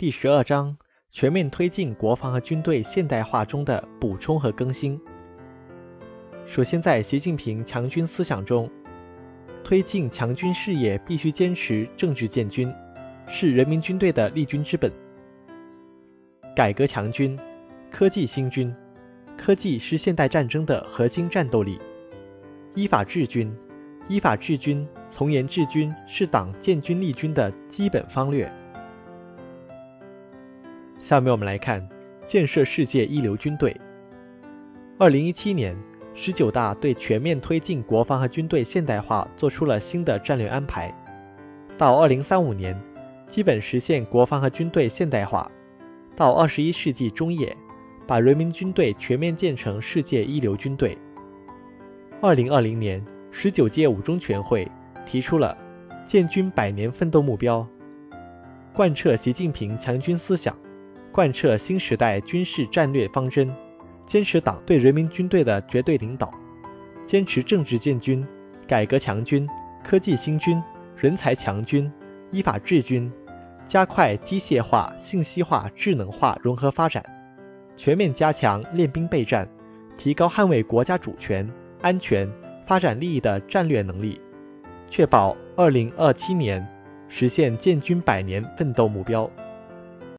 第十二章全面推进国防和军队现代化中的补充和更新。首先，在习近平强军思想中，推进强军事业必须坚持政治建军，是人民军队的立军之本。改革强军，科技兴军，科技是现代战争的核心战斗力。依法治军，依法治军，从严治军是党建军立军的基本方略。下面我们来看建设世界一流军队。二零一七年。十九大对全面推进国防和军队现代化作出了新的战略安排，到二零三五年，基本实现国防和军队现代化；到二十一世纪中叶，把人民军队全面建成世界一流军队。二零二零年，十九届五中全会提出了建军百年奋斗目标，贯彻习近平强军思想，贯彻新时代军事战略方针。坚持党对人民军队的绝对领导，坚持政治建军、改革强军、科技兴军、人才强军、依法治军，加快机械化、信息化、智能化融合发展，全面加强练兵备战，提高捍卫国家主权、安全、发展利益的战略能力，确保二零二七年实现建军百年奋斗目标。